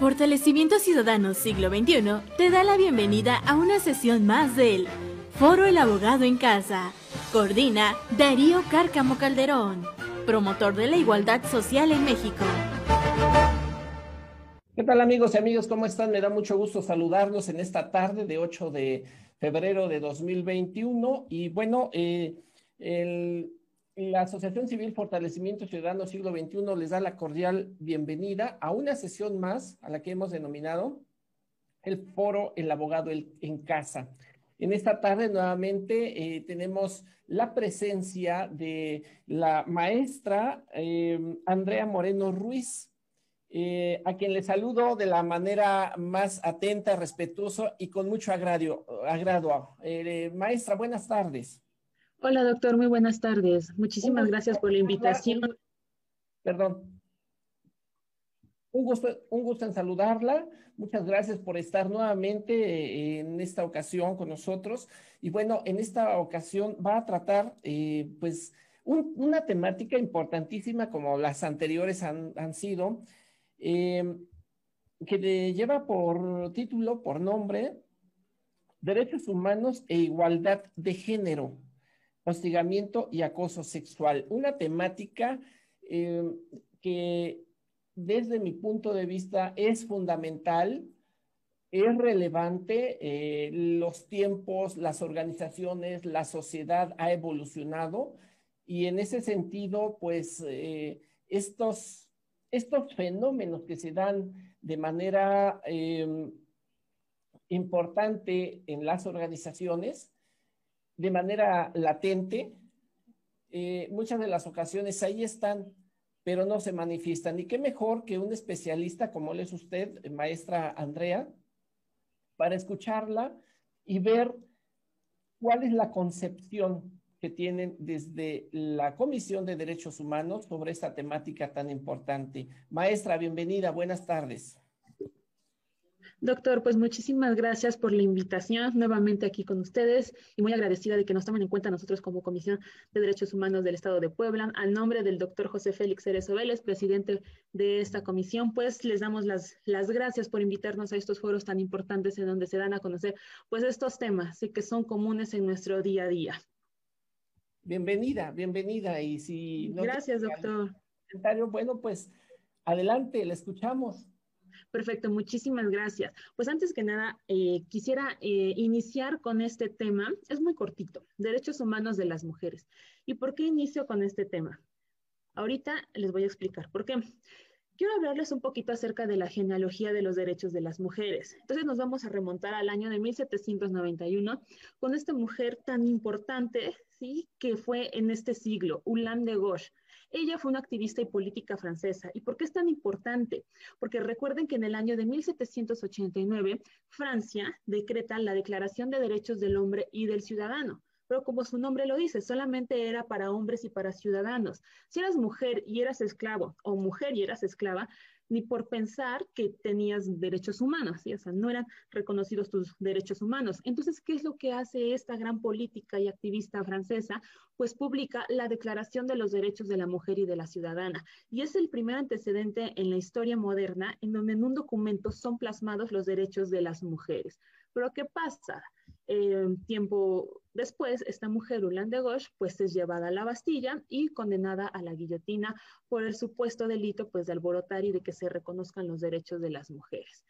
Fortalecimiento Ciudadano Siglo XXI te da la bienvenida a una sesión más del Foro El Abogado en Casa. Coordina Darío Cárcamo Calderón, promotor de la igualdad social en México. ¿Qué tal amigos y amigos? ¿Cómo están? Me da mucho gusto saludarlos en esta tarde de 8 de febrero de 2021. Y bueno, eh, el la Asociación Civil Fortalecimiento Ciudadano Siglo XXI les da la cordial bienvenida a una sesión más a la que hemos denominado el foro El abogado en casa. En esta tarde nuevamente eh, tenemos la presencia de la maestra eh, Andrea Moreno Ruiz, eh, a quien le saludo de la manera más atenta, respetuosa y con mucho agrado. agrado. maestra, buenas tardes. Hola, doctor, muy buenas tardes. Muchísimas gracias por la invitación. Perdón. Un gusto, un gusto en saludarla. Muchas gracias por estar nuevamente eh, en esta ocasión con nosotros. Y bueno, en esta ocasión va a tratar, eh, pues, una temática importantísima como las anteriores han, sido, eh, que lleva por título, por nombre, Derechos Humanos e Igualdad de Género hostigamiento y acoso sexual, una temática eh, que desde mi punto de vista es fundamental, es relevante, eh, los tiempos, las organizaciones, la sociedad ha evolucionado y en ese sentido, pues eh, estos, estos fenómenos que se dan de manera importante en las organizaciones, de manera latente, eh, muchas de las ocasiones ahí están, pero no se manifiestan. Y qué mejor que un especialista como él es usted, maestra Andrea, para escucharla y ver cuál es la concepción que tienen desde la Comisión de Derechos Humanos sobre esta temática tan importante. Maestra, bienvenida, buenas tardes. Doctor, pues muchísimas gracias por la invitación nuevamente aquí con ustedes y muy agradecida de que nos tomen en cuenta nosotros como Comisión de Derechos Humanos del Estado de Puebla. Al nombre del doctor José Félix Cerezo Vélez, presidente de esta comisión, pues les damos las, las gracias por invitarnos a estos foros tan importantes en donde se dan a conocer pues estos temas que son comunes en nuestro día a día. Bienvenida, bienvenida. Y si Gracias, doctor. Bueno, pues adelante, le escuchamos. Perfecto, muchísimas gracias. Pues antes que nada, eh, quisiera eh, iniciar con este tema. Es muy cortito, derechos humanos de las mujeres. ¿Y por qué inicio con este tema? Ahorita les voy a explicar por qué. Quiero hablarles un poquito acerca de la genealogía de los derechos de las mujeres. Entonces nos vamos a remontar al año de 1791 con esta mujer tan importante, ¿sí? Que fue en este siglo, Ulan de Gauche. Ella fue una activista y política francesa. ¿Y por qué es tan importante? Porque recuerden que en el año de 1789 Francia decreta la Declaración de Derechos del Hombre y del Ciudadano. Pero como su nombre lo dice, solamente era para hombres y para ciudadanos. Si eras mujer y eras esclavo, o mujer y eras esclava, ni por pensar que tenías derechos humanos, o sea, no eran reconocidos tus derechos humanos. Entonces, ¿qué es lo que hace esta gran política y activista francesa? Pues publica la Declaración de los Derechos de la Mujer y de la Ciudadana. Y es el primer antecedente en la historia moderna en donde en un documento son plasmados los derechos de las mujeres. Pero ¿qué pasa? Eh, tiempo después, esta mujer, Ulan de Gauche, pues es llevada a la Bastilla y condenada a la guillotina por el supuesto delito pues de alborotar y de que se reconozcan los derechos de las mujeres.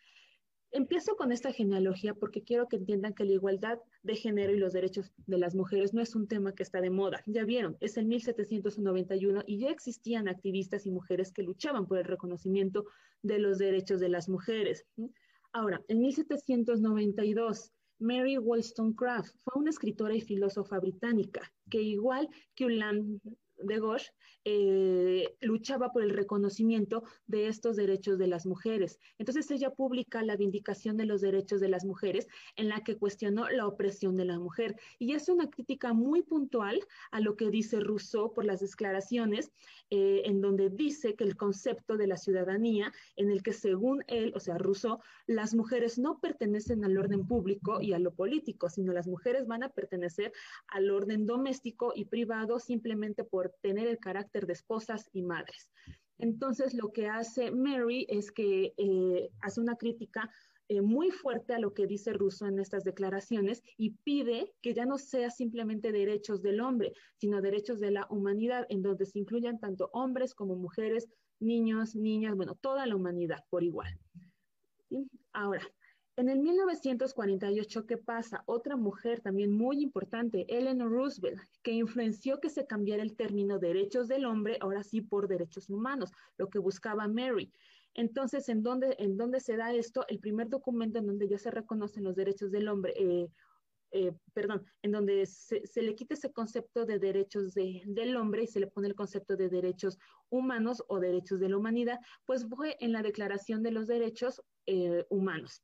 Empiezo con esta genealogía porque quiero que entiendan que la igualdad de género y los derechos de las mujeres no es un tema que está de moda. Ya vieron, es en 1791 y ya existían activistas y mujeres que luchaban por el reconocimiento de los derechos de las mujeres. Ahora, en 1792 Mary Wollstonecraft fue una escritora y filósofa británica que igual que Ulan de Gauche eh, luchaba por el reconocimiento de estos derechos de las mujeres. Entonces ella publica la Vindicación de los Derechos de las Mujeres en la que cuestionó la opresión de la mujer. Y es una crítica muy puntual a lo que dice Rousseau por las declaraciones, eh, en donde dice que el concepto de la ciudadanía, en el que según él, o sea, Rousseau, las mujeres no pertenecen al orden público y a lo político, sino las mujeres van a pertenecer al orden doméstico y privado simplemente por tener el carácter de esposas y madres. Entonces, lo que hace Mary es que eh, hace una crítica eh, muy fuerte a lo que dice Russo en estas declaraciones y pide que ya no sea simplemente derechos del hombre, sino derechos de la humanidad, en donde se incluyan tanto hombres como mujeres, niños, niñas, bueno, toda la humanidad por igual. Ahora, en el 1948, ¿qué pasa? Otra mujer también muy importante, Eleanor Roosevelt, que influenció que se cambiara el término derechos del hombre, ahora sí por derechos humanos, lo que buscaba Mary. Entonces, ¿en dónde, ¿en dónde se da esto? El primer documento en donde ya se reconocen los derechos del hombre, eh, eh, perdón, en donde se, le quita ese concepto de derechos del hombre y se le pone el concepto de derechos humanos o derechos de la humanidad, pues fue en la Declaración de los Derechos eh, Humanos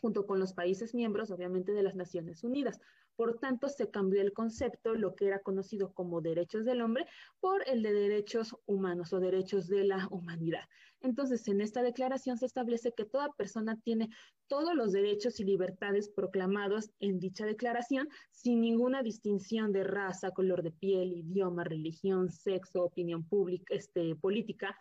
junto con los países miembros, obviamente, de las Naciones Unidas. Por tanto, se cambió el concepto, lo que era conocido como derechos del hombre, por el de derechos humanos o derechos de la humanidad. Entonces, en esta declaración se establece que toda persona tiene todos los derechos y libertades proclamados en dicha declaración, sin ninguna distinción de raza, color de piel, idioma, religión, sexo, opinión pública, este, política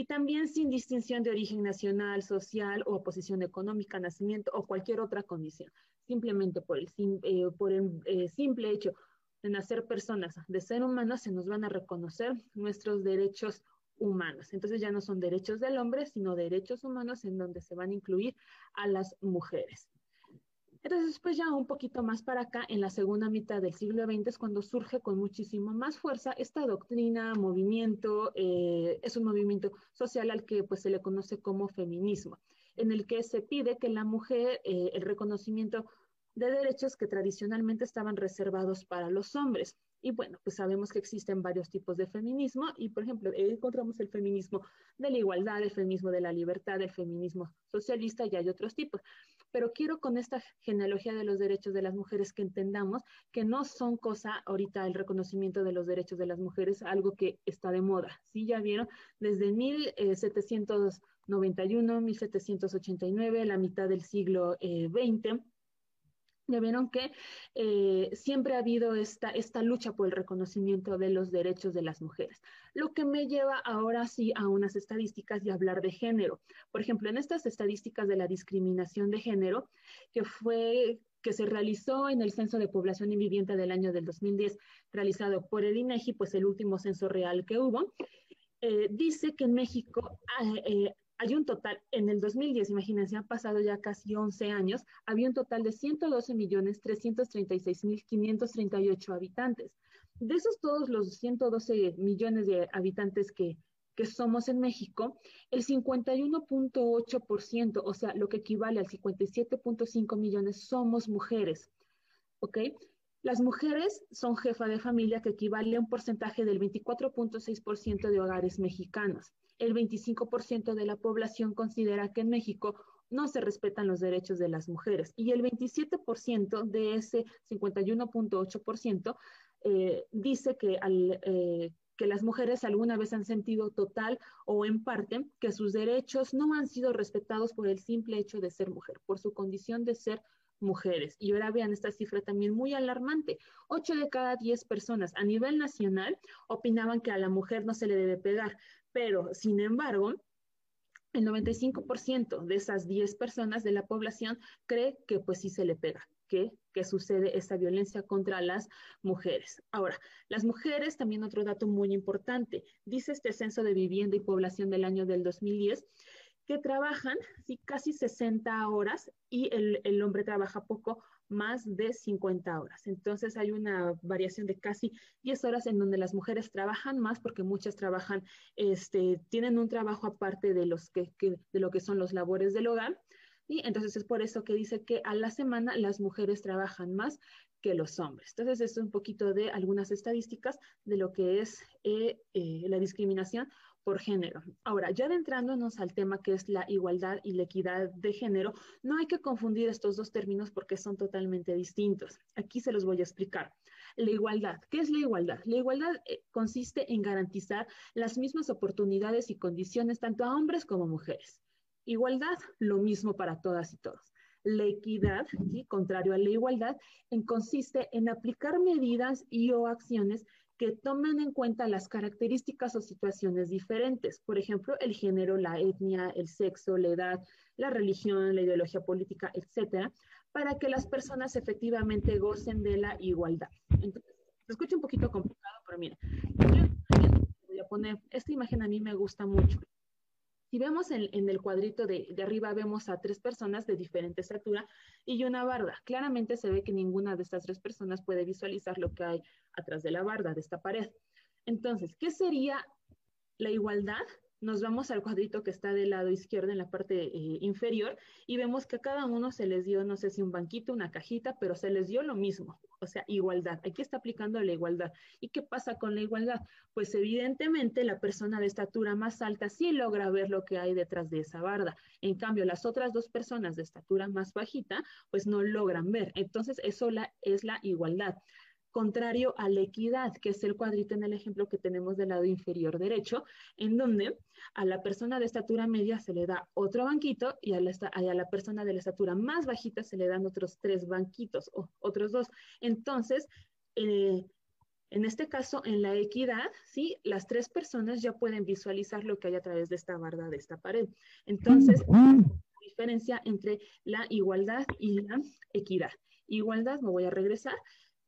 y también sin distinción de origen nacional, social o posición económica, nacimiento o cualquier otra condición. Simplemente por el, eh, por el eh, simple hecho de nacer personas, de ser humanos, se nos van a reconocer nuestros derechos humanos. Entonces ya no son derechos del hombre, sino derechos humanos en donde se van a incluir a las mujeres. Entonces, pues ya un poquito más para acá, en la segunda mitad del siglo XX es cuando surge con muchísimo más fuerza esta doctrina, movimiento, eh, es un movimiento social al que pues se le conoce como feminismo, en el que se pide que la mujer, eh, el reconocimiento de derechos que tradicionalmente estaban reservados para los hombres. Y bueno, pues sabemos que existen varios tipos de feminismo y, por ejemplo, encontramos el feminismo de la igualdad, el feminismo de la libertad, el feminismo socialista y hay otros tipos. Pero quiero con esta genealogía de los derechos de las mujeres que entendamos que no son cosa ahorita el reconocimiento de los derechos de las mujeres, algo que está de moda. Sí, ya vieron, desde 1791, 1789, la mitad del siglo XX eh, ya vieron que eh, siempre ha habido esta, esta lucha por el reconocimiento de los derechos de las mujeres, lo que me lleva ahora sí a unas estadísticas y hablar de género. Por ejemplo, en estas estadísticas de la discriminación de género, que fue que se realizó en el Censo de Población y Vivienda del año del 2010, realizado por el INEGI, pues el último censo real que hubo, eh, dice que en México ah, eh, hay un total, en el 2010, imagínense, han pasado ya casi 11 años, había un total de 112 millones 336 mil 538 habitantes. De esos todos los 112 millones de habitantes que, que somos en México, el 51.8%, o sea, lo que equivale al 57.5 millones, somos mujeres. ¿Ok? Las mujeres son jefa de familia, que equivale a un porcentaje del 24.6% de hogares mexicanos el 25% de la población considera que en México no se respetan los derechos de las mujeres y el 27% de ese 51.8% eh, dice que, eh, que las mujeres alguna vez han sentido total o en parte que sus derechos no han sido respetados por el simple hecho de ser mujer, por su condición de ser mujeres. Y ahora vean esta cifra también muy alarmante. Ocho de cada diez personas a nivel nacional opinaban que a la mujer no se le debe pegar, pero sin embargo, el 95% de esas 10 personas de la población cree que pues sí se le pega, que, que sucede esta violencia contra las mujeres. Ahora, las mujeres, también otro dato muy importante, dice este censo de vivienda y población del año del 2010, que trabajan sí, casi 60 horas y el, el hombre trabaja poco más de 50 horas. Entonces hay una variación de casi 10 horas en donde las mujeres trabajan más porque muchas trabajan, este, tienen un trabajo aparte de, los que, de lo que son los labores del hogar. Y entonces es por eso que dice que a la semana las mujeres trabajan más que los hombres. Entonces, es un poquito de algunas estadísticas de lo que es eh, eh, la discriminación por género. Ahora, ya adentrándonos al tema que es la igualdad y la equidad de género, no hay que confundir estos dos términos porque son totalmente distintos. Aquí se los voy a explicar. La igualdad, ¿qué es la igualdad? La igualdad eh, consiste en garantizar las mismas oportunidades y condiciones tanto a hombres como mujeres. Igualdad, lo mismo para todas y todos. La equidad, contrario a la igualdad, consiste en aplicar medidas y o acciones que tomen en cuenta las características o situaciones diferentes, por ejemplo, el género, la etnia, el sexo, la edad, la religión, la ideología política, etcétera, para que las personas efectivamente gocen de la igualdad. Entonces, se escucha un poquito complicado, pero mire, yo voy a poner, esta imagen a mí me gusta mucho. Si vemos en, el cuadrito de, arriba, vemos a tres personas de diferente estatura y una barda. Claramente se ve que ninguna de estas tres personas puede visualizar lo que hay atrás de la barda, de esta pared. Entonces, ¿qué sería la igualdad? Nos vamos al cuadrito que está del lado izquierdo en la parte eh, inferior y vemos que a cada uno se les dio, no sé si un banquito, una cajita, pero se les dio lo mismo, o sea, igualdad. Aquí está aplicando la igualdad. ¿Y qué pasa con la igualdad? Pues evidentemente la persona de estatura más alta sí logra ver lo que hay detrás de esa barda. En cambio, las otras dos personas de estatura más bajita, pues no logran ver. Entonces, eso es la igualdad contrario a la equidad, que es el cuadrito en el ejemplo que tenemos del lado inferior derecho, en donde a la persona de estatura media se le da otro banquito y a la, a la persona de la estatura más bajita se le dan otros tres banquitos o otros dos. Entonces, eh, en este caso, en la equidad, ¿sí? Las tres personas ya pueden visualizar lo que hay a través de esta barda, de esta pared. Entonces, diferencia entre la igualdad y la equidad. Igualdad, me voy a regresar,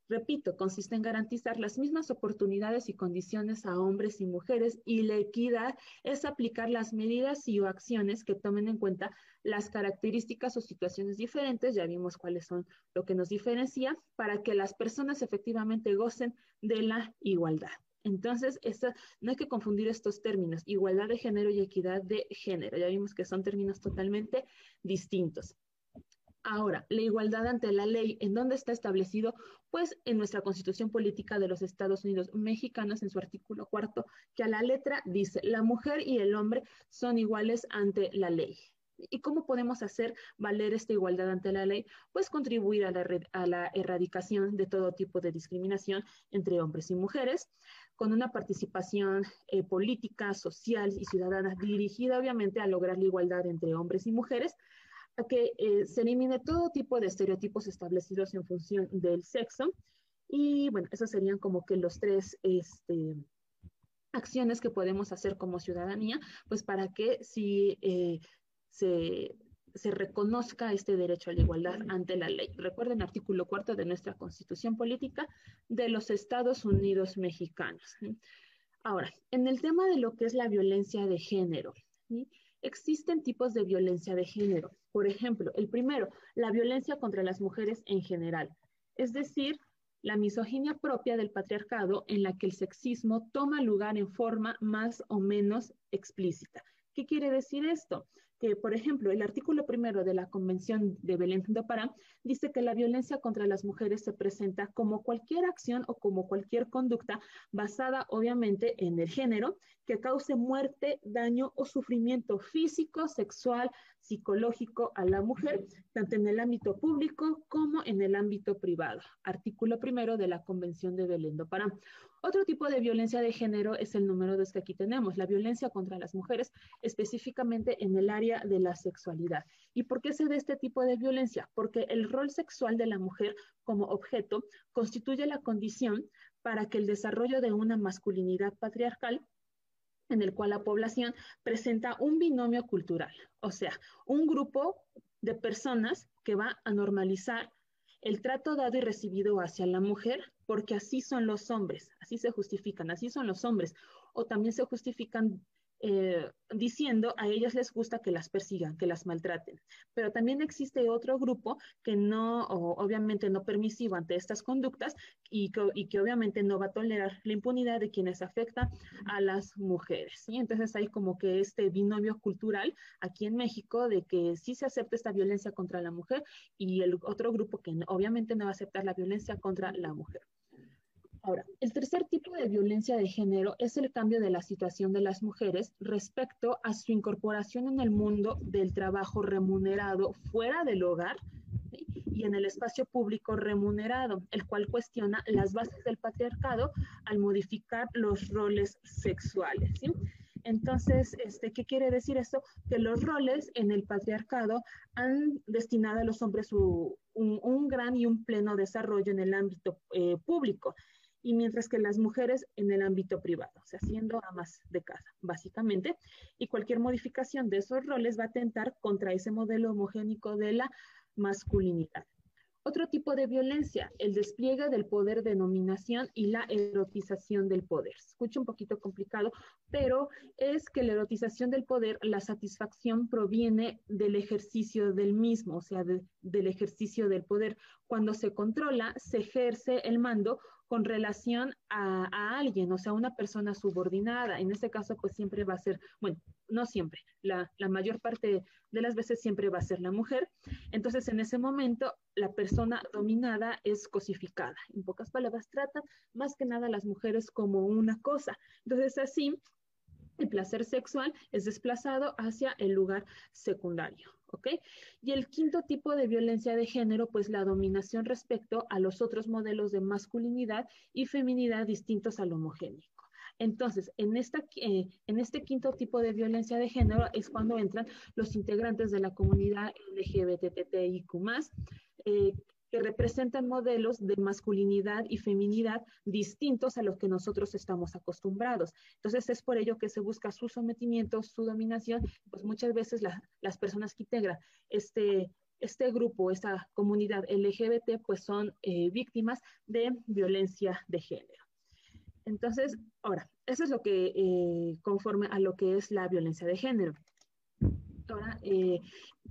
Repito, consiste en garantizar las mismas oportunidades y condiciones a hombres y mujeres y la equidad es aplicar las medidas y o acciones que tomen en cuenta las características o situaciones diferentes, ya vimos cuáles son lo que nos diferencia, para que las personas efectivamente gocen de la igualdad. Entonces, no hay que confundir estos términos, igualdad de género y equidad de género. Ya vimos que son términos totalmente distintos. Ahora, la igualdad ante la ley, ¿en dónde está establecido? Pues en nuestra Constitución Política de los Estados Unidos Mexicanos, en su artículo cuarto, que a la letra dice, la mujer y el hombre son iguales ante la ley. ¿Y cómo podemos hacer valer esta igualdad ante la ley? Pues contribuir a la, erradicación de todo tipo de discriminación entre hombres y mujeres, con una participación eh, política, social y ciudadana dirigida obviamente a lograr la igualdad entre hombres y mujeres, a que eh, se elimine todo tipo de estereotipos establecidos en función del sexo. Y bueno, esos serían como que los tres este, acciones que podemos hacer como ciudadanía, pues para que si eh, se, se, reconozca este derecho a la igualdad ante la ley. Recuerden artículo cuarto de nuestra Constitución Política de los Estados Unidos Mexicanos. Ahora, en el tema de lo que es la violencia de género, ¿sí? Existen tipos de violencia de género. Por ejemplo, el primero, la violencia contra las mujeres en general, es decir, la misoginia propia del patriarcado en la que el sexismo toma lugar en forma más o menos explícita. ¿Qué quiere decir esto? Por ejemplo, el artículo primero de la Convención de Belén do Pará dice que la violencia contra las mujeres se presenta como cualquier acción o como cualquier conducta basada, obviamente, en el género que cause muerte, daño o sufrimiento físico, sexual, psicológico a la mujer, tanto en el ámbito público como en el ámbito privado. Artículo primero de la Convención de Belén do Pará. Otro tipo de violencia de género es el número dos que aquí tenemos, la violencia contra las mujeres, específicamente en el área de la sexualidad. ¿Y por qué se da este tipo de violencia? Porque el rol sexual de la mujer como objeto constituye la condición para que el desarrollo de una masculinidad patriarcal en el cual la población presenta un binomio cultural, o sea, un grupo de personas que va a normalizar el trato dado y recibido hacia la mujer, porque así son los hombres, así se justifican, así son los hombres, o también se justifican eh, diciendo a ellas les gusta que las persigan, que las maltraten. Pero también existe otro grupo que no, obviamente no permisivo ante estas conductas y que, obviamente no va a tolerar la impunidad de quienes afectan a las mujeres. ¿sí? Entonces hay como que este binomio cultural aquí en México de que sí se acepta esta violencia contra la mujer y el otro grupo que obviamente no va a aceptar la violencia contra la mujer. Ahora, el tercer tipo de violencia de género es el cambio de la situación de las mujeres respecto a su incorporación en el mundo del trabajo remunerado fuera del hogar y en el espacio público remunerado, el cual cuestiona las bases del patriarcado al modificar los roles sexuales. Entonces, este, ¿qué quiere decir esto? Que los roles en el patriarcado han destinado a los hombres un, gran y un pleno desarrollo en el ámbito eh, público y mientras que las mujeres en el ámbito privado, o sea, siendo amas de casa, básicamente, y cualquier modificación de esos roles va a atentar contra ese modelo homogénico de la masculinidad. Otro tipo de violencia, el despliegue del poder de nominación y la erotización del poder. Escucha un poquito complicado, pero es que la erotización del poder, la satisfacción proviene del ejercicio del mismo, o sea, del ejercicio del poder. Cuando se controla, se ejerce el mando con relación a, alguien, o sea, una persona subordinada. En este caso, pues siempre va a ser, bueno, no siempre, la, la, mayor parte de las veces siempre va a ser la mujer. Entonces, en ese momento, la persona dominada es cosificada. En pocas palabras, tratan más que nada a las mujeres como una cosa. Entonces, así, el placer sexual es desplazado hacia el lugar secundario. ¿Ok? Y el quinto tipo de violencia de género, pues la dominación respecto a los otros modelos de masculinidad y feminidad distintos al homogénico. Entonces, en, esta, eh, en este quinto tipo de violencia de género es cuando entran los integrantes de la comunidad LGBTTIQ+, eh, que representan modelos de masculinidad y feminidad distintos a los que nosotros estamos acostumbrados. Entonces es por ello que se busca su sometimiento, su dominación, pues muchas veces las personas que integran este, este grupo, esta comunidad LGBT, pues son eh, víctimas de violencia de género. Entonces, ahora, eso es lo que eh, conforme a lo que es la violencia de género. Ahora, eh,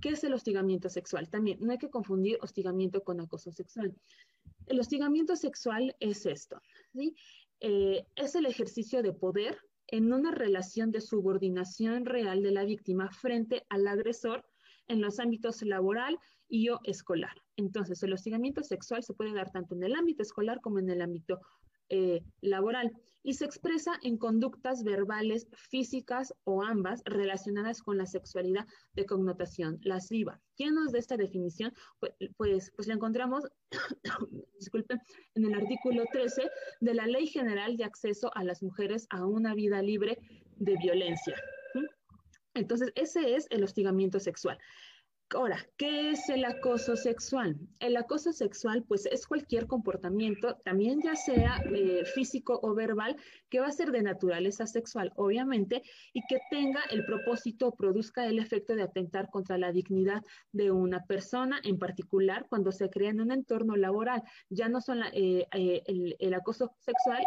¿qué es el hostigamiento sexual? También no hay que confundir hostigamiento con acoso sexual. El hostigamiento sexual es esto, ¿sí? Eh, es el ejercicio de poder en una relación de subordinación real de la víctima frente al agresor en los ámbitos laboral y o escolar. Entonces, el hostigamiento sexual se puede dar tanto en el ámbito escolar como en el ámbito eh, laboral y se expresa en conductas verbales, físicas o ambas relacionadas con la sexualidad de connotación lasciva. ¿Quién nos da esta definición? Pues, pues, pues la encontramos, disculpen, en el artículo 13 de la Ley General de Acceso a las Mujeres a una Vida Libre de Violencia. Entonces, ese es el hostigamiento sexual. Ahora, ¿qué es el acoso sexual? El acoso sexual, pues es cualquier comportamiento, también ya sea eh, físico o verbal, que va a ser de naturaleza sexual, obviamente, y que tenga el propósito o produzca el efecto de atentar contra la dignidad de una persona, en particular cuando se crea en un entorno laboral. Ya no son eh, eh, el, acoso sexual,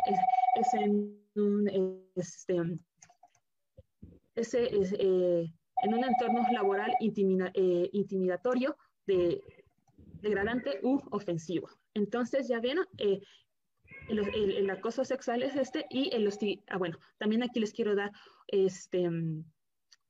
es, en un, este, ese, es, en un entorno laboral eh, intimidatorio, de, degradante u ofensivo. Entonces, ya ven, eh, el, acoso sexual es este y el ah, bueno, también aquí les quiero dar este,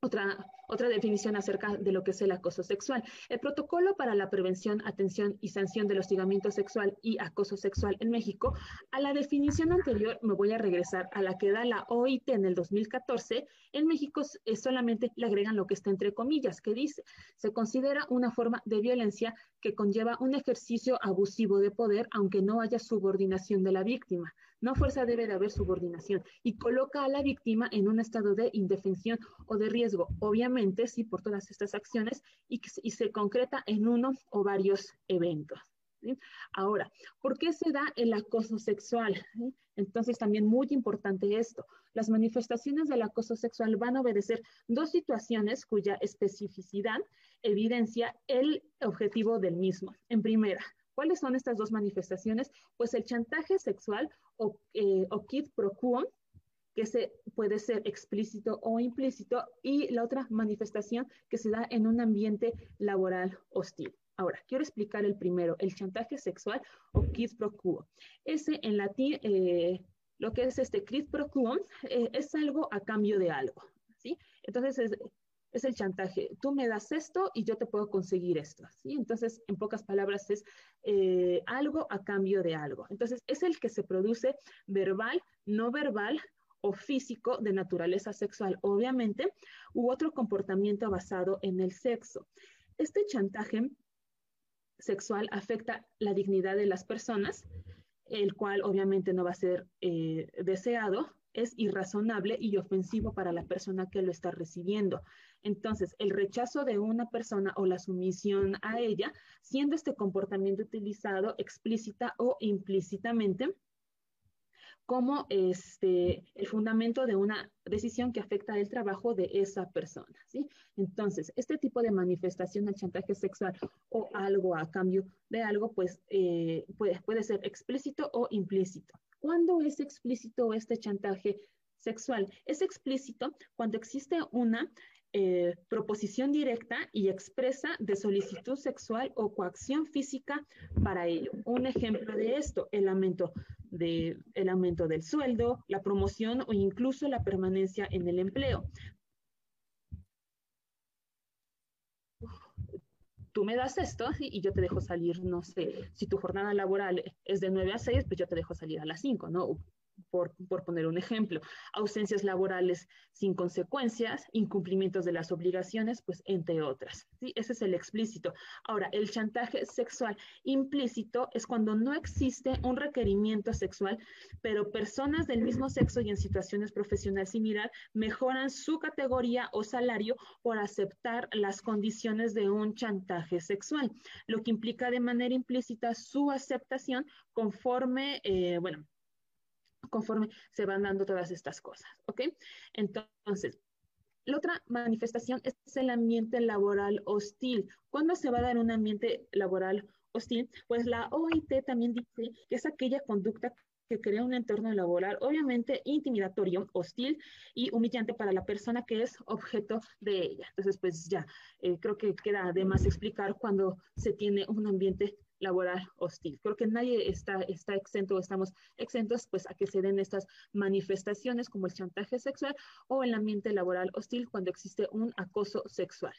otra, definición acerca de lo que es el acoso sexual. El protocolo para la prevención, atención y sanción del hostigamiento sexual y acoso sexual en México, a la definición anterior me voy a regresar a la que da la OIT en el 2014. En México solamente le agregan lo que está entre comillas, que dice, se considera una forma de violencia que conlleva un ejercicio abusivo de poder, aunque no haya subordinación de la víctima. No fuerza debe de haber subordinación y coloca a la víctima en un estado de indefensión o de riesgo, obviamente sí por todas estas acciones y, se concreta en uno o varios eventos. Ahora, ¿por qué se da el acoso sexual? Entonces, también muy importante esto. Las manifestaciones del acoso sexual van a obedecer dos situaciones cuya especificidad evidencia el objetivo del mismo. En primera, ¿Cuáles son estas dos manifestaciones? Pues el chantaje sexual o, eh, quid pro quo, que se, puede ser explícito o implícito, y la otra manifestación que se da en un ambiente laboral hostil. Ahora, quiero explicar el primero, el chantaje sexual o quid pro quo. Ese en latín, eh, lo que es este quid pro quo, eh, es algo a cambio de algo, ¿sí? Entonces, es, es el chantaje. Tú me das esto y yo te puedo conseguir esto. ¿sí? Entonces, en pocas palabras, es eh, algo a cambio de algo. Entonces, es el que se produce verbal, no verbal o físico de naturaleza sexual, obviamente, u otro comportamiento basado en el sexo. Este chantaje sexual afecta la dignidad de las personas, el cual obviamente no va a ser eh, deseado, es irrazonable y ofensivo para la persona que lo está recibiendo. Entonces, el rechazo de una persona o la sumisión a ella, siendo este comportamiento utilizado explícita o implícitamente, como este, el fundamento de una decisión que afecta el trabajo de esa persona. ¿sí? Entonces, este tipo de manifestación del chantaje sexual o algo a cambio de algo, pues eh, puede, puede ser explícito o implícito. ¿Cuándo es explícito este chantaje sexual? Es explícito cuando existe una eh, proposición directa y expresa de solicitud sexual o coacción física para ello. Un ejemplo de esto, el aumento, el aumento del sueldo, la promoción o incluso la permanencia en el empleo. Tú me das esto y yo te dejo salir, no sé, si tu jornada laboral es de 9 a 6, pues yo te dejo salir a las 5, ¿no? Por, poner un ejemplo, ausencias laborales sin consecuencias, incumplimientos de las obligaciones, pues entre otras. ¿sí? Ese es el explícito. Ahora, el chantaje sexual implícito es cuando no existe un requerimiento sexual, pero personas del mismo sexo y en situaciones profesionales similar mejoran su categoría o salario por aceptar las condiciones de un chantaje sexual, lo que implica de manera implícita su aceptación conforme, eh, bueno, conforme se van dando todas estas cosas, ¿ok? Entonces, la otra manifestación es el ambiente laboral hostil. ¿Cuándo se va a dar un ambiente laboral hostil? Pues la OIT también dice que es aquella conducta que crea un entorno laboral obviamente intimidatorio, hostil y humillante para la persona que es objeto de ella. Entonces, pues ya, eh, creo que queda de más explicar cuando se tiene un ambiente laboral hostil. Creo que nadie está, está exento o estamos exentos pues a que se den estas manifestaciones como el chantaje sexual o el ambiente laboral hostil cuando existe un acoso sexual.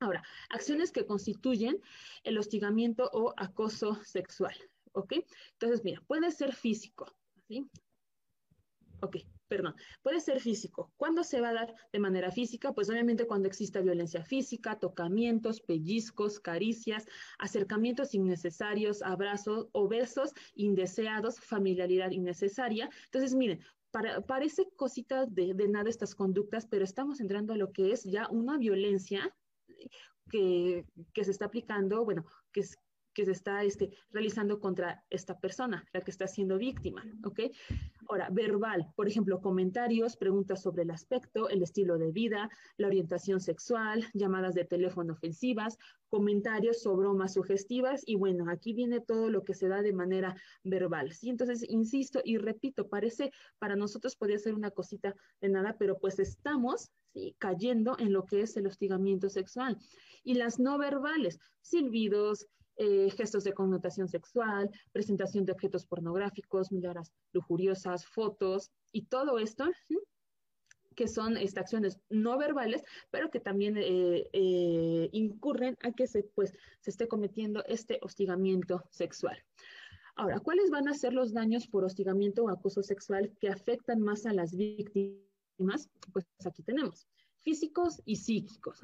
Ahora, acciones que constituyen el hostigamiento o acoso sexual. ¿Ok? Entonces, mira, puede ser físico. ¿sí? Ok, perdón, puede ser físico. ¿Cuándo se va a dar de manera física? Pues obviamente cuando exista violencia física, tocamientos, pellizcos, caricias, acercamientos innecesarios, abrazos o besos indeseados, familiaridad innecesaria. Entonces, miren, parece cositas de, de, nada estas conductas, pero estamos entrando a lo que es ya una violencia que, que se está aplicando, bueno, que es, que se está este, realizando contra esta persona, la que está siendo víctima, ¿ok? Ahora, verbal, por ejemplo, comentarios, preguntas sobre el aspecto, el estilo de vida, la orientación sexual, llamadas de teléfono ofensivas, comentarios o bromas sugestivas y bueno, aquí viene todo lo que se da de manera verbal, ¿sí? Entonces, insisto y repito, parece para nosotros podría ser una cosita de nada, pero pues estamos ¿sí? cayendo en lo que es el hostigamiento sexual. Y las no verbales, silbidos, eh, gestos de connotación sexual, presentación de objetos pornográficos, miradas lujuriosas, fotos y todo esto. que son estas acciones no verbales, pero que también eh, eh, incurren a que se, pues, se esté cometiendo este hostigamiento sexual. Ahora, ¿cuáles van a ser los daños por hostigamiento o acoso sexual que afectan más a las víctimas? Pues aquí tenemos físicos y psíquicos.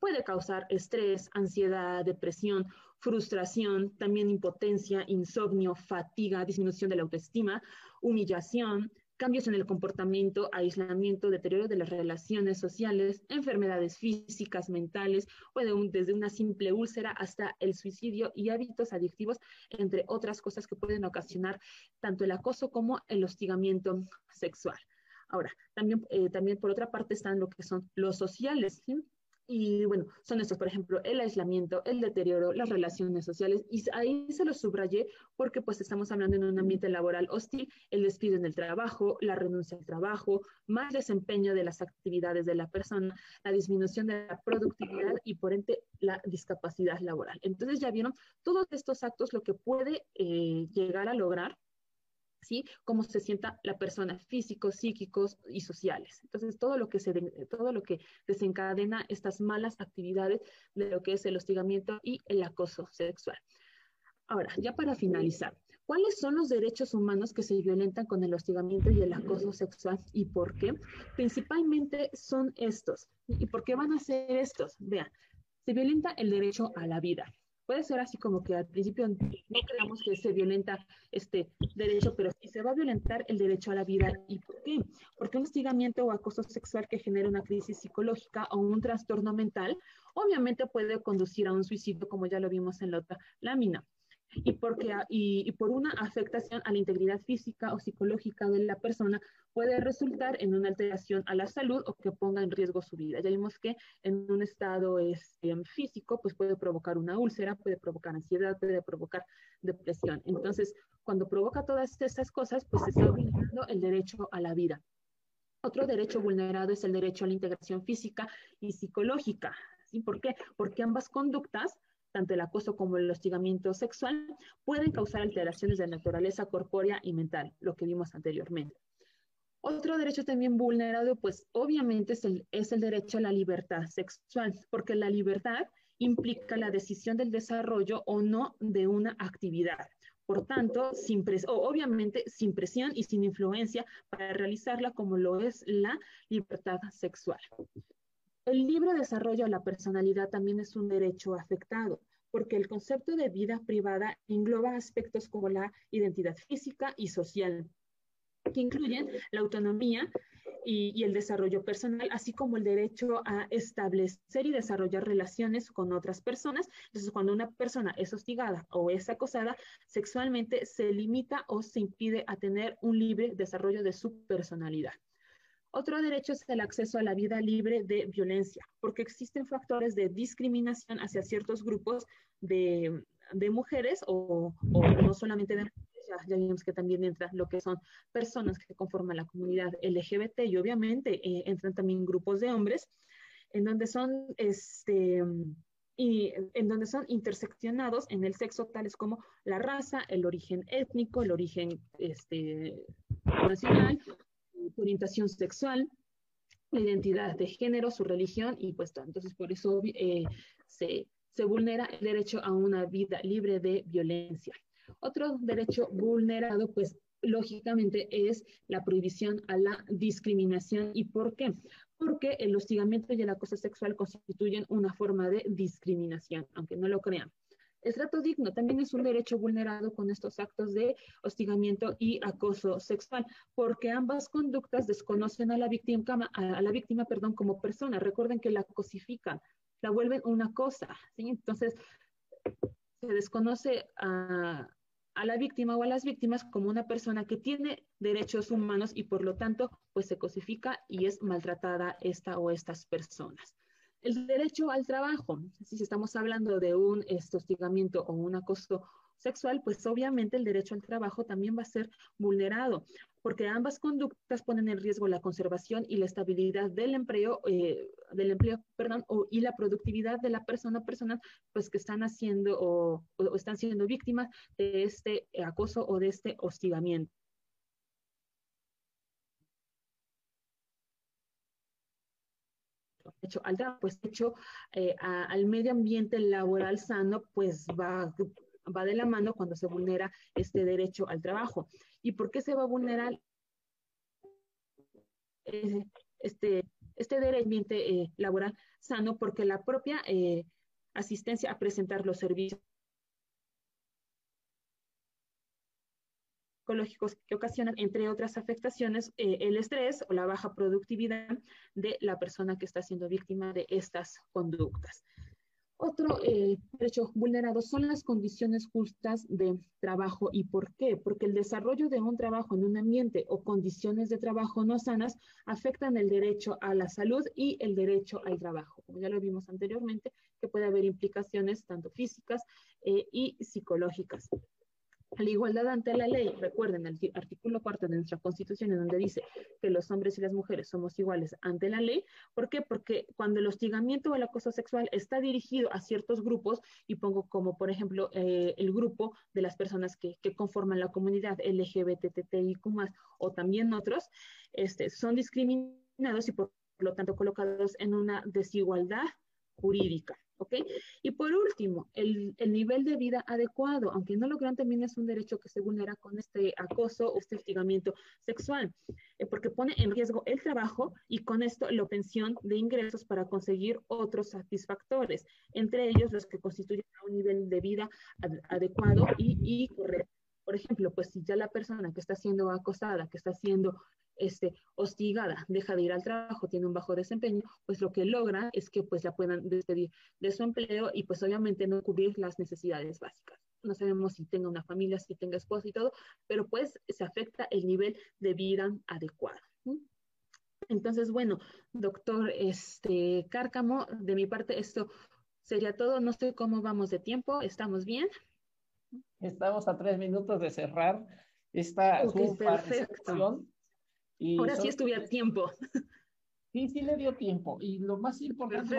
Puede causar estrés, ansiedad, depresión, frustración, también impotencia, insomnio, fatiga, disminución de la autoestima, humillación, cambios en el comportamiento, aislamiento, deterioro de las relaciones sociales, enfermedades físicas, mentales, o desde una simple úlcera hasta el suicidio y hábitos adictivos, entre otras cosas que pueden ocasionar tanto el acoso como el hostigamiento sexual. Ahora, también, eh, también por otra parte están lo que son los sociales. Y bueno, son estos, por ejemplo, el aislamiento, el deterioro, las relaciones sociales. Y ahí se los subrayé porque pues estamos hablando en un ambiente laboral hostil, el despido en el trabajo, la renuncia al trabajo, más desempeño de las actividades de la persona, la disminución de la productividad y por ende la discapacidad laboral. Entonces ya vieron todos estos actos lo que puede eh, llegar a lograr ¿sí? Cómo se sienta la persona, físicos, psíquicos y sociales. Entonces, todo lo que, se todo lo que desencadena estas malas actividades de lo que es el hostigamiento y el acoso sexual. Ahora, ya para finalizar, ¿cuáles son los derechos humanos que se violentan con el hostigamiento y el acoso sexual y por qué? Principalmente son estos. ¿Y por qué van a ser estos? Vean, se violenta el derecho a la vida, puede ser así como que al principio no creamos que se violenta este derecho, pero sí se va a violentar el derecho a la vida. ¿Y por qué? Porque un hostigamiento o acoso sexual que genera una crisis psicológica o un trastorno mental, obviamente puede conducir a un suicidio, como ya lo vimos en la otra lámina. Y, porque, y, por una afectación a la integridad física o psicológica de la persona puede resultar en una alteración a la salud o que ponga en riesgo su vida. Ya vimos que en un estado este, físico pues puede provocar una úlcera, puede provocar ansiedad, puede provocar depresión. Entonces, cuando provoca todas esas cosas, pues se está vulnerando el derecho a la vida. Otro derecho vulnerado es el derecho a la integración física y psicológica. ¿sí? ¿Por qué? Porque ambas conductas tanto el acoso como el hostigamiento sexual, pueden causar alteraciones de naturaleza corpórea y mental, lo que vimos anteriormente. Otro derecho también vulnerado, pues obviamente es el, es el derecho a la libertad sexual, porque la libertad implica la decisión del desarrollo o no de una actividad. Por tanto, sin obviamente sin presión y sin influencia para realizarla como lo es la libertad sexual. El libre desarrollo de la personalidad también es un derecho afectado, porque el concepto de vida privada engloba aspectos como la identidad física y social, que incluyen la autonomía y, el desarrollo personal, así como el derecho a establecer y desarrollar relaciones con otras personas. Entonces, cuando una persona es hostigada o es acosada sexualmente, se limita o se impide a tener un libre desarrollo de su personalidad. Otro derecho es el acceso a la vida libre de violencia, porque existen factores de discriminación hacia ciertos grupos de, mujeres o, no solamente de mujeres, ya, vimos que también entra lo que son personas que conforman la comunidad LGBT y obviamente eh, entran también grupos de hombres en donde son este y en donde son interseccionados en el sexo tales como la raza, el origen étnico, el origen este, nacional, orientación sexual, la identidad de género, su religión y pues entonces por eso eh, se, se vulnera el derecho a una vida libre de violencia. Otro derecho vulnerado pues lógicamente es la prohibición a la discriminación. ¿Y por qué? Porque el hostigamiento y el acoso sexual constituyen una forma de discriminación, aunque no lo crean. El trato digno también es un derecho vulnerado con estos actos de hostigamiento y acoso sexual, porque ambas conductas desconocen a la víctima, a la víctima perdón, como persona. Recuerden que la cosifican, la vuelven una cosa. Entonces, se desconoce a, a la víctima o a las víctimas como una persona que tiene derechos humanos y por lo tanto, pues se cosifica y es maltratada esta o estas personas. El derecho al trabajo, si estamos hablando de un hostigamiento o un acoso sexual, pues obviamente el derecho al trabajo también va a ser vulnerado, porque ambas conductas ponen en riesgo la conservación y la estabilidad del empleo, eh, del empleo, perdón, y la productividad de la persona personal, pues que están haciendo o están siendo víctimas de este acoso o de este hostigamiento. Hecho al pues hecho eh, al medio ambiente laboral sano, pues va, va de la mano cuando se vulnera este derecho al trabajo. ¿Y por qué se va a vulnerar eh, este, este derecho ambiente eh, laboral sano? Porque la propia asistencia a presentar los servicios que ocasionan, entre otras afectaciones, eh, el estrés o la baja productividad de la persona que está siendo víctima de estas conductas. Otro eh, derecho vulnerado son las condiciones justas de trabajo. ¿Y por qué? Porque el desarrollo de un trabajo en un ambiente o condiciones de trabajo no sanas afectan el derecho a la salud y el derecho al trabajo. Como ya lo vimos anteriormente, que puede haber implicaciones tanto físicas eh, y psicológicas la igualdad ante la ley. Recuerden el artículo cuarto de nuestra Constitución, en donde dice que los hombres y las mujeres somos iguales ante la ley. ¿Por qué? Porque cuando el hostigamiento o el acoso sexual está dirigido a ciertos grupos, y pongo como, por ejemplo, eh, el grupo de las personas que, conforman la comunidad LGBTTIQ, o también otros, este, son discriminados y por lo tanto colocados en una desigualdad jurídica. ¿Ok? Y por último, el, nivel de vida adecuado, aunque no lo crean, también es un derecho que se vulnera con este acoso o este hostigamiento sexual, eh, porque pone en riesgo el trabajo y con esto la obtención de ingresos para conseguir otros satisfactores, entre ellos los que constituyen un nivel de vida adecuado y, y correcto. Por ejemplo, pues si ya la persona que está siendo acosada, que está siendo este, hostigada, deja de ir al trabajo, tiene un bajo desempeño, pues lo que logra es que pues la puedan despedir de su empleo y pues obviamente no cubrir las necesidades básicas. no sabemos si tenga una familia, si tenga esposa y todo, pero pues se afecta el nivel de vida adecuado. Entonces, bueno, doctor este, Cárcamo, de mi parte esto sería todo. No sé cómo vamos de tiempo, ¿estamos bien? Estamos a tres minutos de cerrar esta okay, perfecto. Y Ahora sí estuve a tiempo. Sí, sí le dio tiempo. Y lo más importante,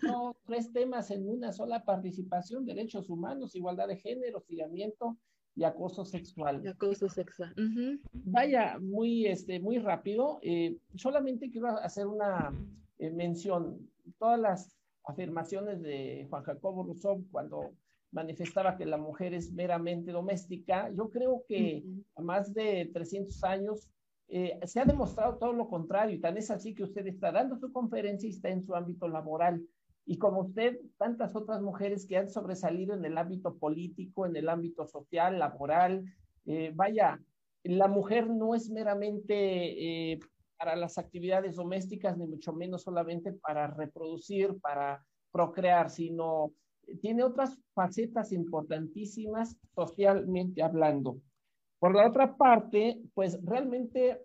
son tres temas en una sola participación, derechos humanos, igualdad de género, hostigamiento y acoso sexual. Y acoso sexual. Vaya, muy, este, muy rápido. Eh, solamente quiero hacer una eh, mención. Todas las afirmaciones de Juan Jacobo Rousseau cuando manifestaba que la mujer es meramente doméstica, yo creo que a más de 300 años eh, se ha demostrado todo lo contrario, y tan es así que usted está dando su conferencia y está en su ámbito laboral. Y como usted, tantas otras mujeres que han sobresalido en el ámbito político, en el ámbito social, laboral, eh, vaya, la mujer no es meramente eh, para las actividades domésticas, ni mucho menos solamente para reproducir, para procrear, sino tiene otras facetas importantísimas socialmente hablando. Por la otra parte, pues realmente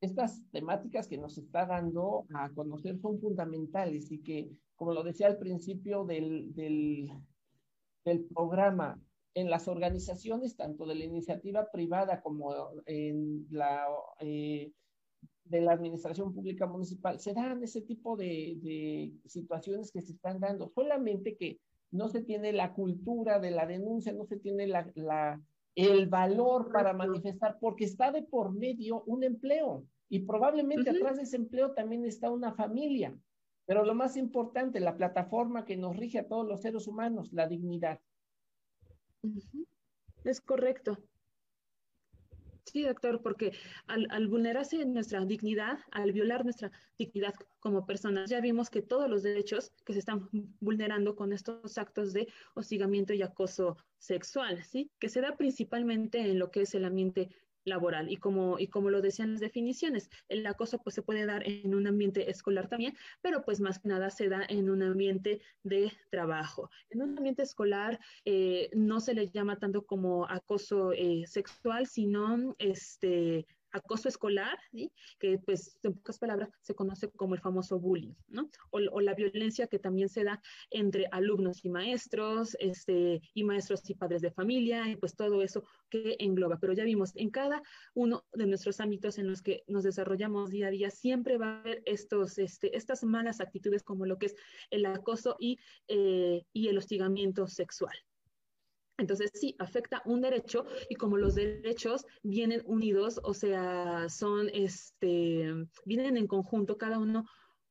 estas temáticas que nos está dando a conocer son fundamentales y que, como lo decía al principio del, del, programa, en las organizaciones, tanto de la iniciativa privada como en la, eh, de la administración pública municipal, se dan ese tipo de, de situaciones que se están dando, solamente que no se tiene la cultura de la denuncia, no se tiene la, la el valor para manifestar, porque está de por medio un empleo y probablemente atrás de ese empleo también está una familia. Pero lo más importante, la plataforma que nos rige a todos los seres humanos, la dignidad. Es correcto. Sí, doctor, porque al, vulnerarse nuestra dignidad, al violar nuestra dignidad como personas, ya vimos que todos los derechos que se están vulnerando con estos actos de hostigamiento y acoso sexual, ¿sí? Que se da principalmente en lo que es el ambiente laboral. Y como, y como lo decían las definiciones, el acoso pues se puede dar en un ambiente escolar también, pero pues más que nada se da en un ambiente de trabajo. En un ambiente escolar eh, no se le llama tanto como acoso eh, sexual, sino este acoso escolar, que pues en pocas palabras se conoce como el famoso bullying, ¿no? O, la violencia que también se da entre alumnos y maestros, este, y maestros y padres de familia, y pues todo eso que engloba. Pero ya vimos, en cada uno de nuestros ámbitos en los que nos desarrollamos día a día, siempre va a haber estos, este, estas malas actitudes como lo que es el acoso y, eh, y el hostigamiento sexual. Entonces sí, afecta un derecho y como los derechos vienen unidos, o sea, son, este, vienen en conjunto, cada uno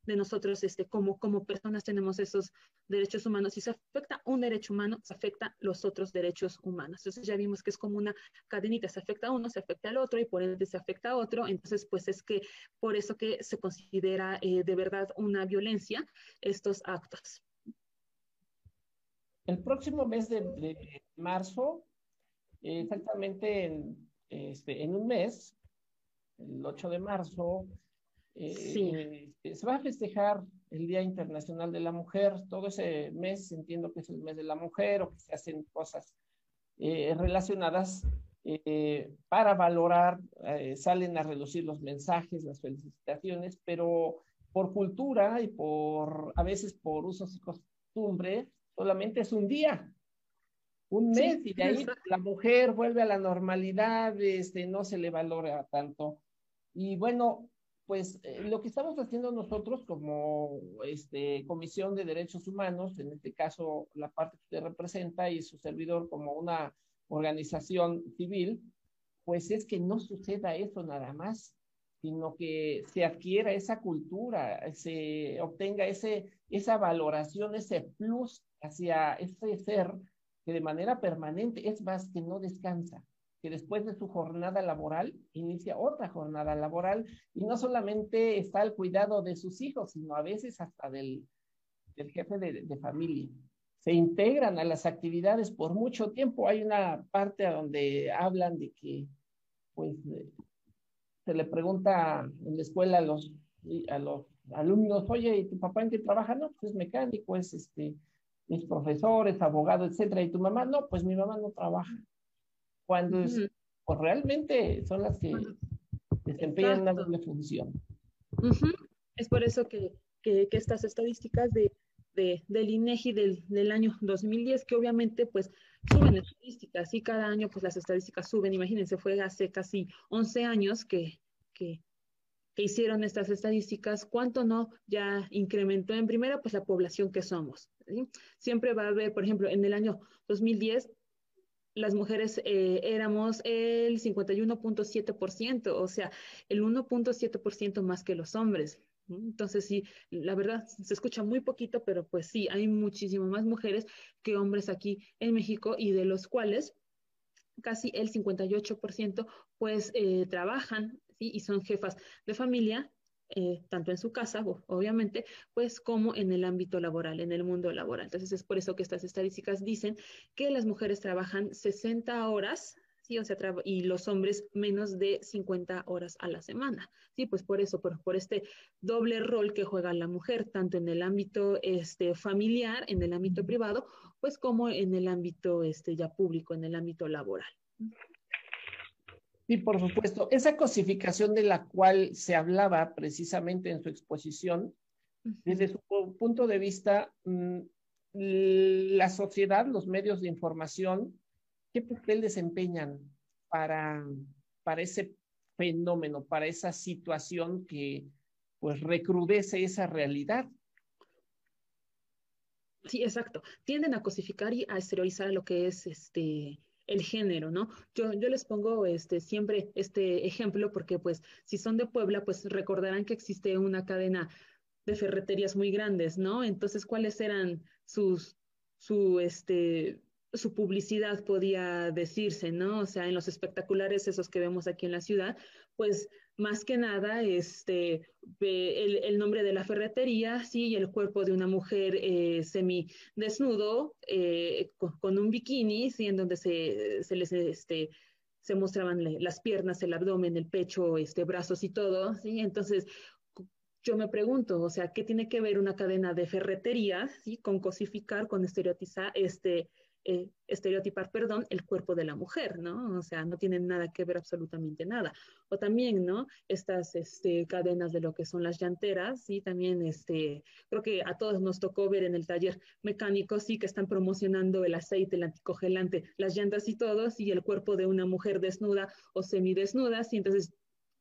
de nosotros, este, como, como personas tenemos esos derechos humanos. Si se afecta un derecho humano, se afecta los otros derechos humanos. Entonces ya vimos que es como una cadenita, se afecta a uno, se afecta al otro y por ende se afecta a otro. Entonces, pues es que por eso que se considera eh, de verdad una violencia estos actos. El próximo mes de, marzo, exactamente en, este, en un mes, el 8 de marzo, eh, eh, se va a festejar el Día Internacional de la Mujer. Todo ese mes entiendo que es el mes de la mujer o que se hacen cosas eh, relacionadas para valorar, salen a reducir los mensajes, las felicitaciones, pero por cultura y por, a veces por usos y costumbres, solamente es un día, un mes, y de ahí la mujer vuelve a la normalidad, este, no se le valora tanto. Y bueno, pues eh, lo que estamos haciendo nosotros como este, Comisión de Derechos Humanos, en este caso la parte que usted representa y su servidor como una organización civil, pues es que no suceda eso nada más, sino que se adquiera esa cultura, se obtenga ese, esa valoración, ese plus hacia ese ser que de manera permanente es más que no descansa, que después de su jornada laboral inicia otra jornada laboral y no solamente está al cuidado de sus hijos, sino a veces hasta del, del jefe de, de familia. Se integran a las actividades por mucho tiempo. Hay una parte donde hablan de que, pues, se le pregunta en la escuela a los, a los alumnos, oye, ¿y tu papá en qué trabaja? No, pues es mecánico, es este, mis profesores, abogados, etcétera, y tu mamá, no, pues mi mamá no trabaja. Cuando es, pues realmente son las que desempeñan una doble función. Es por eso que, que, estas estadísticas de, de, del INEGI del, del, año 2010, que obviamente pues suben estadísticas y cada año pues las estadísticas suben. Imagínense, fue hace casi 11 años que, que, que hicieron estas estadísticas, cuánto no ya incrementó en primera, pues la población que somos. Siempre va a haber, por ejemplo, en el año 2010, las mujeres eh, éramos el 51.7%, o sea, el 1.7% más que los hombres. Entonces, sí, la verdad se escucha muy poquito, pero pues sí, hay muchísimo más mujeres que hombres aquí en México y de los cuales casi el 58% pues eh, trabajan y son jefas de familia, eh, tanto en su casa, obviamente, pues como en el ámbito laboral, en el mundo laboral. Entonces es por eso que estas estadísticas dicen que las mujeres trabajan 60 horas ¿sí? O sea, y los hombres menos de 50 horas a la semana, ¿sí? Pues por eso, por, por este doble rol que juega la mujer, tanto en el ámbito este, familiar, en el ámbito privado, pues como en el ámbito este, ya público, en el ámbito laboral. Sí, por supuesto. Esa cosificación de la cual se hablaba precisamente en su exposición, desde su punto de vista, mm, la sociedad, los medios de información, ¿qué papel desempeñan para, para ese fenómeno, para esa situación que pues recrudece esa realidad? Sí, exacto. Tienden a cosificar y a esterilizar lo que es este el género, ¿no? Yo, yo les pongo este, siempre este ejemplo porque pues si son de Puebla, pues recordarán que existe una cadena de ferreterías muy grandes, ¿no? Entonces, ¿cuáles eran sus, su, este, su publicidad podía decirse, ¿no? O sea, en los espectaculares esos que vemos aquí en la ciudad, pues más que nada este, el, el nombre de la ferretería, sí, y el cuerpo de una mujer eh, semidesnudo eh, con, un bikini, sí, en donde se, se les este, se mostraban las piernas, el abdomen, el pecho, este, brazos y todo. Entonces, yo me pregunto, o sea, ¿qué tiene que ver una cadena de ferretería. Con cosificar, con estereotizar, este, eh, estereotipar, perdón, el cuerpo de la mujer, ¿no? O sea, no tienen nada que ver absolutamente nada. O también, ¿no? Estas este, cadenas de lo que son las llanteras, sí, también, este, creo que a todos nos tocó ver en el taller mecánico, sí, que están promocionando el aceite, el anticongelante, las llantas y todo, y el cuerpo de una mujer desnuda o semidesnuda, y entonces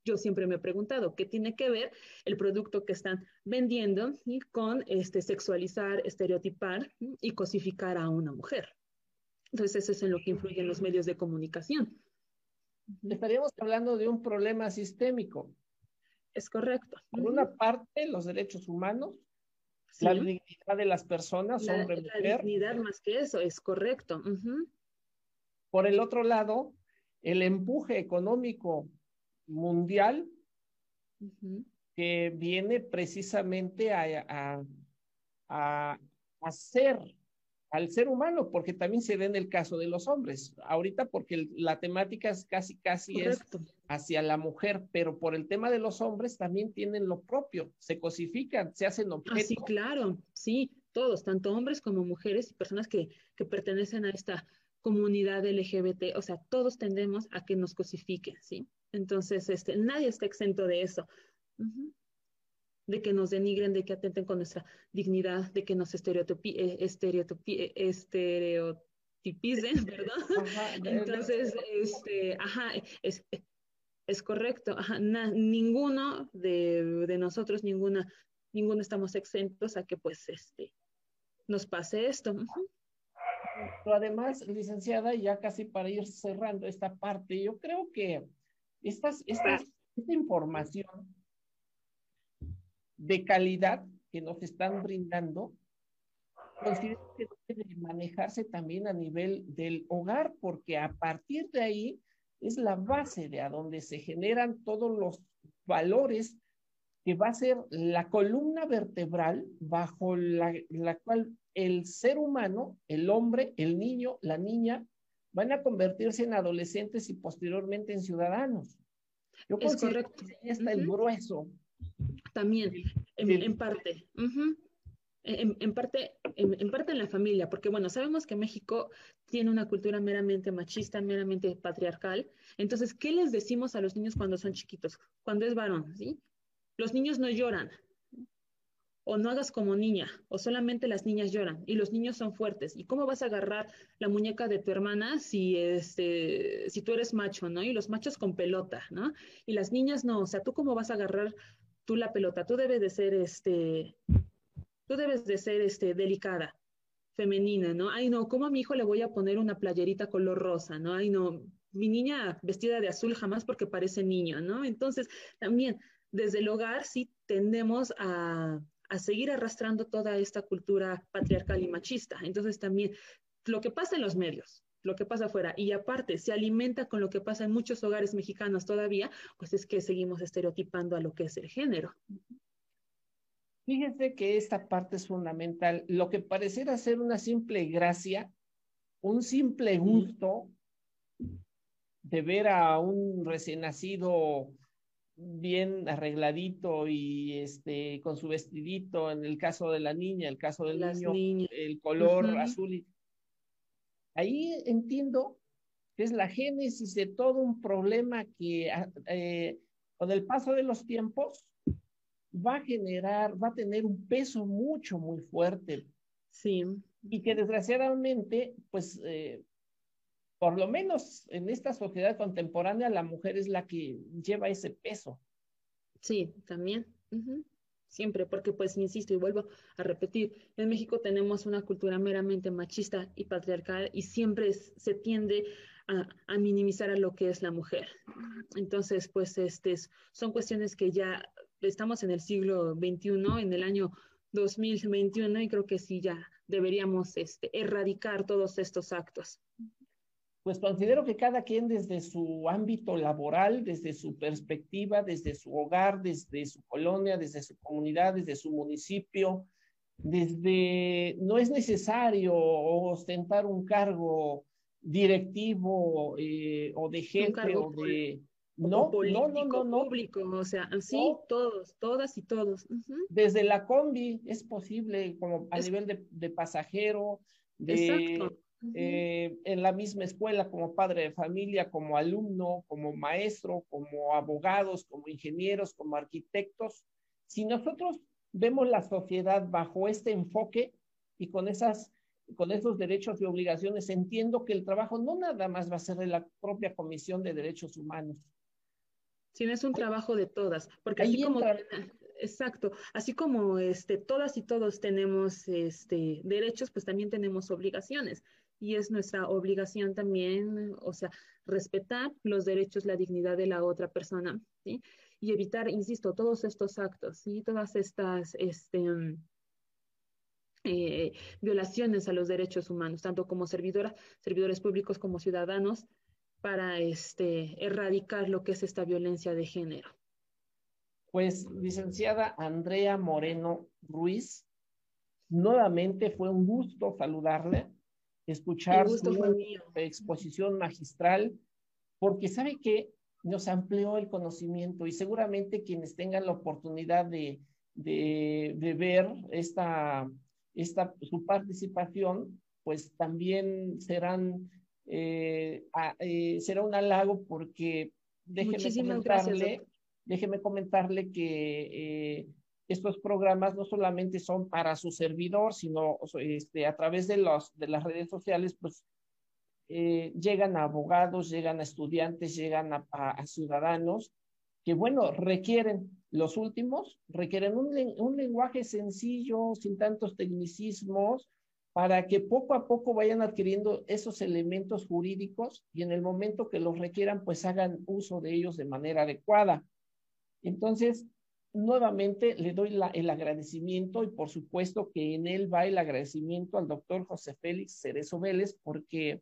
yo siempre me he preguntado qué tiene que ver el producto que están vendiendo con este, sexualizar, estereotipar y cosificar a una mujer. Entonces, eso es en lo que influyen los medios de comunicación. Estaríamos hablando de un problema sistémico. Es correcto. Por una parte, los derechos humanos, la dignidad de las personas, la, hombre, mujer. La dignidad más que eso, es correcto. Por el otro lado, el empuje económico mundial que viene precisamente a, a, a hacer al ser humano, porque también se ve en el caso de los hombres. Ahorita porque la temática es casi, casi es hacia la mujer, pero por el tema de los hombres también tienen lo propio, se cosifican, se hacen objetos. sí, claro, sí, todos, tanto hombres como mujeres y personas que, que pertenecen a esta comunidad LGBT, o sea, todos tendemos a que nos cosifiquen, ¿sí? Entonces, este, nadie está exento de eso de que nos denigren, de que atenten con nuestra dignidad, de que nos eh, eh, estereotipicen, ¿verdad? Entonces, este, ajá, es, es correcto, ajá, ninguno de, de, nosotros, ninguna, ninguno estamos exentos a que pues este nos pase esto. Pero además, licenciada, ya casi para ir cerrando esta parte, yo creo que estas, estas, esta información de calidad que nos están brindando, considero que debe manejarse también a nivel del hogar, porque a partir de ahí es la base de a donde se generan todos los valores que va a ser la columna vertebral bajo la, la cual el ser humano, el hombre, el niño, la niña, van a convertirse en adolescentes y posteriormente en ciudadanos. Yo es correcto. que ahí está el grueso también, en, parte. en, parte, en, parte en la familia, porque bueno, sabemos que México tiene una cultura meramente machista, meramente patriarcal. Entonces, ¿qué les decimos a los niños cuando son chiquitos? Cuando es varón, ¿sí? Los niños no lloran, o no hagas como niña, o solamente las niñas lloran y los niños son fuertes. ¿Y cómo vas a agarrar la muñeca de tu hermana si, este, si tú eres macho, ¿no? Y los machos con pelota, ¿no? Y las niñas no, o sea, ¿tú cómo vas a agarrar tú la pelota? Tú debes de ser, este, tú debes de ser, este, delicada, femenina, ¿no? Ay, no, ¿cómo a mi hijo le voy a poner una playerita color rosa, ¿no? Ay, no, mi niña vestida de azul jamás porque parece niño, ¿no? Entonces, también desde el hogar sí tendemos a a seguir arrastrando toda esta cultura patriarcal y machista. Entonces también lo que pasa en los medios, lo que pasa afuera, y aparte se alimenta con lo que pasa en muchos hogares mexicanos todavía, pues es que seguimos estereotipando a lo que es el género. Fíjense que esta parte es fundamental. Lo que pareciera ser una simple gracia, un simple gusto de ver a un recién nacido bien arregladito y este con su vestidito, en el caso de la niña, el caso del niño, el color azul. Y... Ahí entiendo que es la génesis de todo un problema que ah, eh, con el paso de los tiempos va a generar, va a tener un peso mucho, muy fuerte. Sí. Y que desgraciadamente, pues eh, por lo menos en esta sociedad contemporánea, la mujer es la que lleva ese peso. Sí, también. Siempre, porque pues insisto y vuelvo a repetir, en México tenemos una cultura meramente machista y patriarcal y siempre se tiende a, minimizar a lo que es la mujer. Entonces, pues este, son cuestiones que ya estamos en el siglo XXI, en el año 2021 y creo que sí ya deberíamos este, erradicar todos estos actos pues considero que cada quien desde su ámbito laboral, desde su perspectiva, desde su hogar, desde su colonia, desde su comunidad, desde su municipio, desde no es necesario ostentar un cargo directivo eh, o de gente o de no, no, no, no, no, público, o sea, sí, todos, todas y todos. Desde la combi es posible, como a nivel de, de pasajero, de, Exacto eh, en la misma escuela como padre de familia, como alumno, como maestro, como abogados, como ingenieros, como arquitectos. Si nosotros vemos la sociedad bajo este enfoque y con esas con esos derechos y obligaciones, entiendo que el trabajo no nada más va a ser de la propia Comisión de Derechos Humanos. Sino es un trabajo de todas, porque así como exacto, así como este todas y todos tenemos este derechos, pues también tenemos obligaciones y es nuestra obligación también, o sea, respetar los derechos, la dignidad de la otra persona, ¿sí? Y evitar, insisto, todos estos actos, ¿sí? Todas estas, este, eh, violaciones a los derechos humanos, tanto como servidoras, servidores públicos como ciudadanos, para este, erradicar lo que es esta violencia de género. Pues, licenciada Andrea Moreno Ruiz, nuevamente fue un gusto saludarle escuchar su exposición magistral, porque sabe que nos amplió el conocimiento y seguramente quienes tengan la oportunidad de, de, ver esta, esta, su participación, pues también serán, eh, eh, será un halago porque déjeme comentarle, déjeme comentarle que eh, estos programas no solamente son para su servidor, sino este, a través de, las redes sociales, pues eh, llegan a abogados, llegan a estudiantes, llegan a, ciudadanos que, bueno, requieren, los últimos, requieren un lenguaje sencillo, sin tantos tecnicismos, para que poco a poco vayan adquiriendo esos elementos jurídicos y en el momento que los requieran, pues hagan uso de ellos de manera adecuada. Entonces, nuevamente le doy el agradecimiento y por supuesto que en él va el agradecimiento al doctor José Félix Cerezo Vélez porque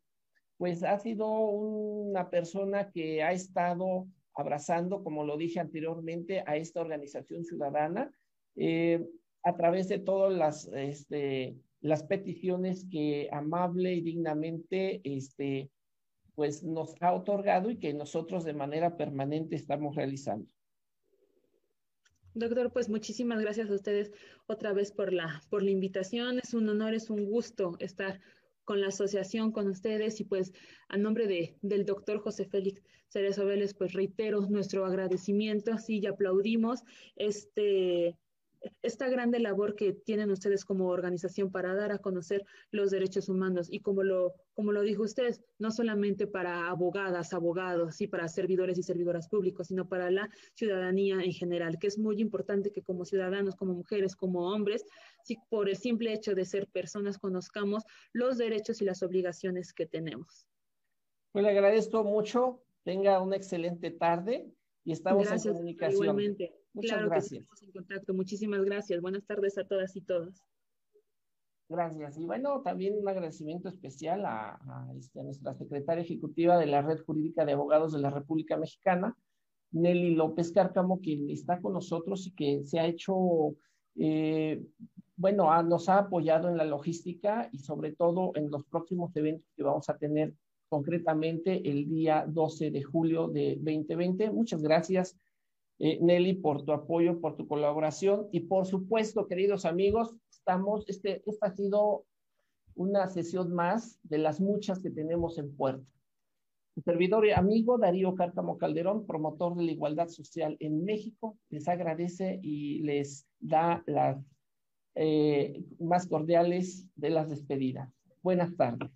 pues ha sido una persona que ha estado abrazando, como lo dije anteriormente, a esta organización ciudadana eh, a través de todas las, este, las peticiones que amable y dignamente este, pues nos ha otorgado y que nosotros de manera permanente estamos realizando. Doctor, pues muchísimas gracias a ustedes otra vez por la, por la invitación. Es un honor, es un gusto estar con la asociación, con ustedes y pues a nombre de, del doctor José Félix Cerezo Vélez, pues reitero nuestro agradecimiento, sí, y aplaudimos este, esta grande labor que tienen ustedes como organización para dar a conocer los derechos humanos y como lo, como lo dijo usted, no solamente para abogadas, abogados y para servidores y servidoras públicos, sino para la ciudadanía en general, que es muy importante que como ciudadanos, como mujeres, como hombres, si por el simple hecho de ser personas conozcamos los derechos y las obligaciones que tenemos. Pues le agradezco mucho, tenga una excelente tarde y estamos en comunicación. Igualmente. Muchas claro gracias. que estamos en contacto. Muchísimas gracias. Buenas tardes a todas y todos. Gracias. Y bueno, también un agradecimiento especial a, este, a, nuestra secretaria ejecutiva de la Red Jurídica de Abogados de la República Mexicana, Nelly López Cárcamo, quien está con nosotros y que se ha hecho, eh, bueno, nos ha apoyado en la logística y sobre todo en los próximos eventos que vamos a tener concretamente el día 12 de julio de 2020. Muchas gracias eh, Nelly, por tu apoyo, por tu colaboración y por supuesto, queridos amigos, estamos, este, esta ha sido una sesión más de las muchas que tenemos en puerta. Servidor y amigo Darío Cárcamo Calderón, promotor de la igualdad social en México, les agradece y les da las eh, más cordiales de las despedidas. Buenas tardes.